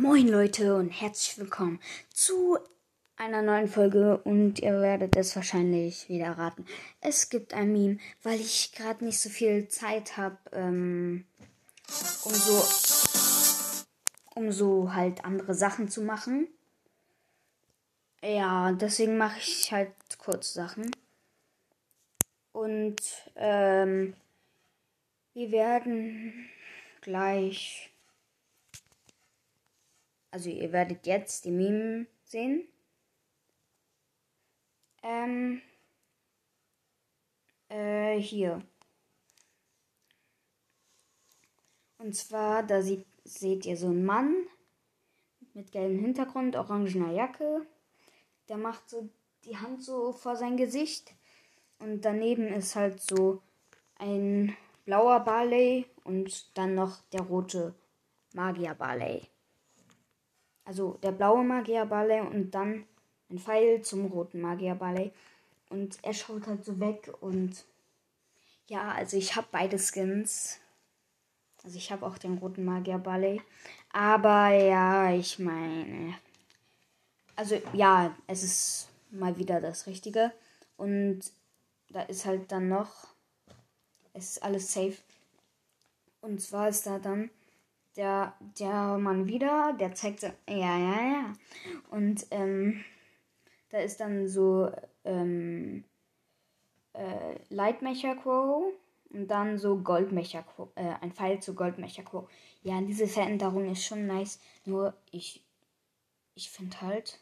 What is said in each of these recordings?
Moin Leute und herzlich willkommen zu einer neuen Folge und ihr werdet es wahrscheinlich wieder raten. Es gibt ein Meme, weil ich gerade nicht so viel Zeit habe, ähm, um so um so halt andere Sachen zu machen. Ja, deswegen mache ich halt kurz Sachen. Und ähm, wir werden gleich also ihr werdet jetzt die Meme sehen. Ähm, äh, hier. Und zwar, da sieht, seht ihr so einen Mann mit gelbem Hintergrund, orangener Jacke. Der macht so die Hand so vor sein Gesicht. Und daneben ist halt so ein blauer Barley und dann noch der rote Magier Barley. Also der blaue Magier Barley und dann ein Pfeil zum roten Magier Barley. Und er schaut halt so weg und ja, also ich habe beide Skins. Also ich habe auch den roten Magier Barley. Aber ja, ich meine. Also ja, es ist mal wieder das Richtige. Und da ist halt dann noch. Es ist alles safe. Und zwar ist da dann der, der Mann wieder, der zeigt ja, ja, ja. Und ähm, da ist dann so ähm, äh, Lightmecher Crow und dann so Goldmecher Crow, äh, ein Pfeil zu Goldmecher Crow. Ja, diese Veränderung ist schon nice, nur ich, ich finde halt,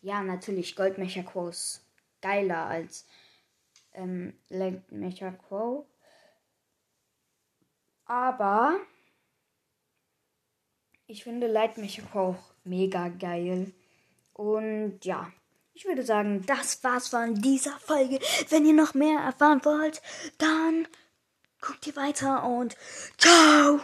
ja, natürlich, Goldmecher Crow ist geiler als ähm, Lightmecher Crow. Aber ich finde Lightmecher auch mega geil. Und ja, ich würde sagen, das war's von dieser Folge. Wenn ihr noch mehr erfahren wollt, dann guckt ihr weiter und ciao!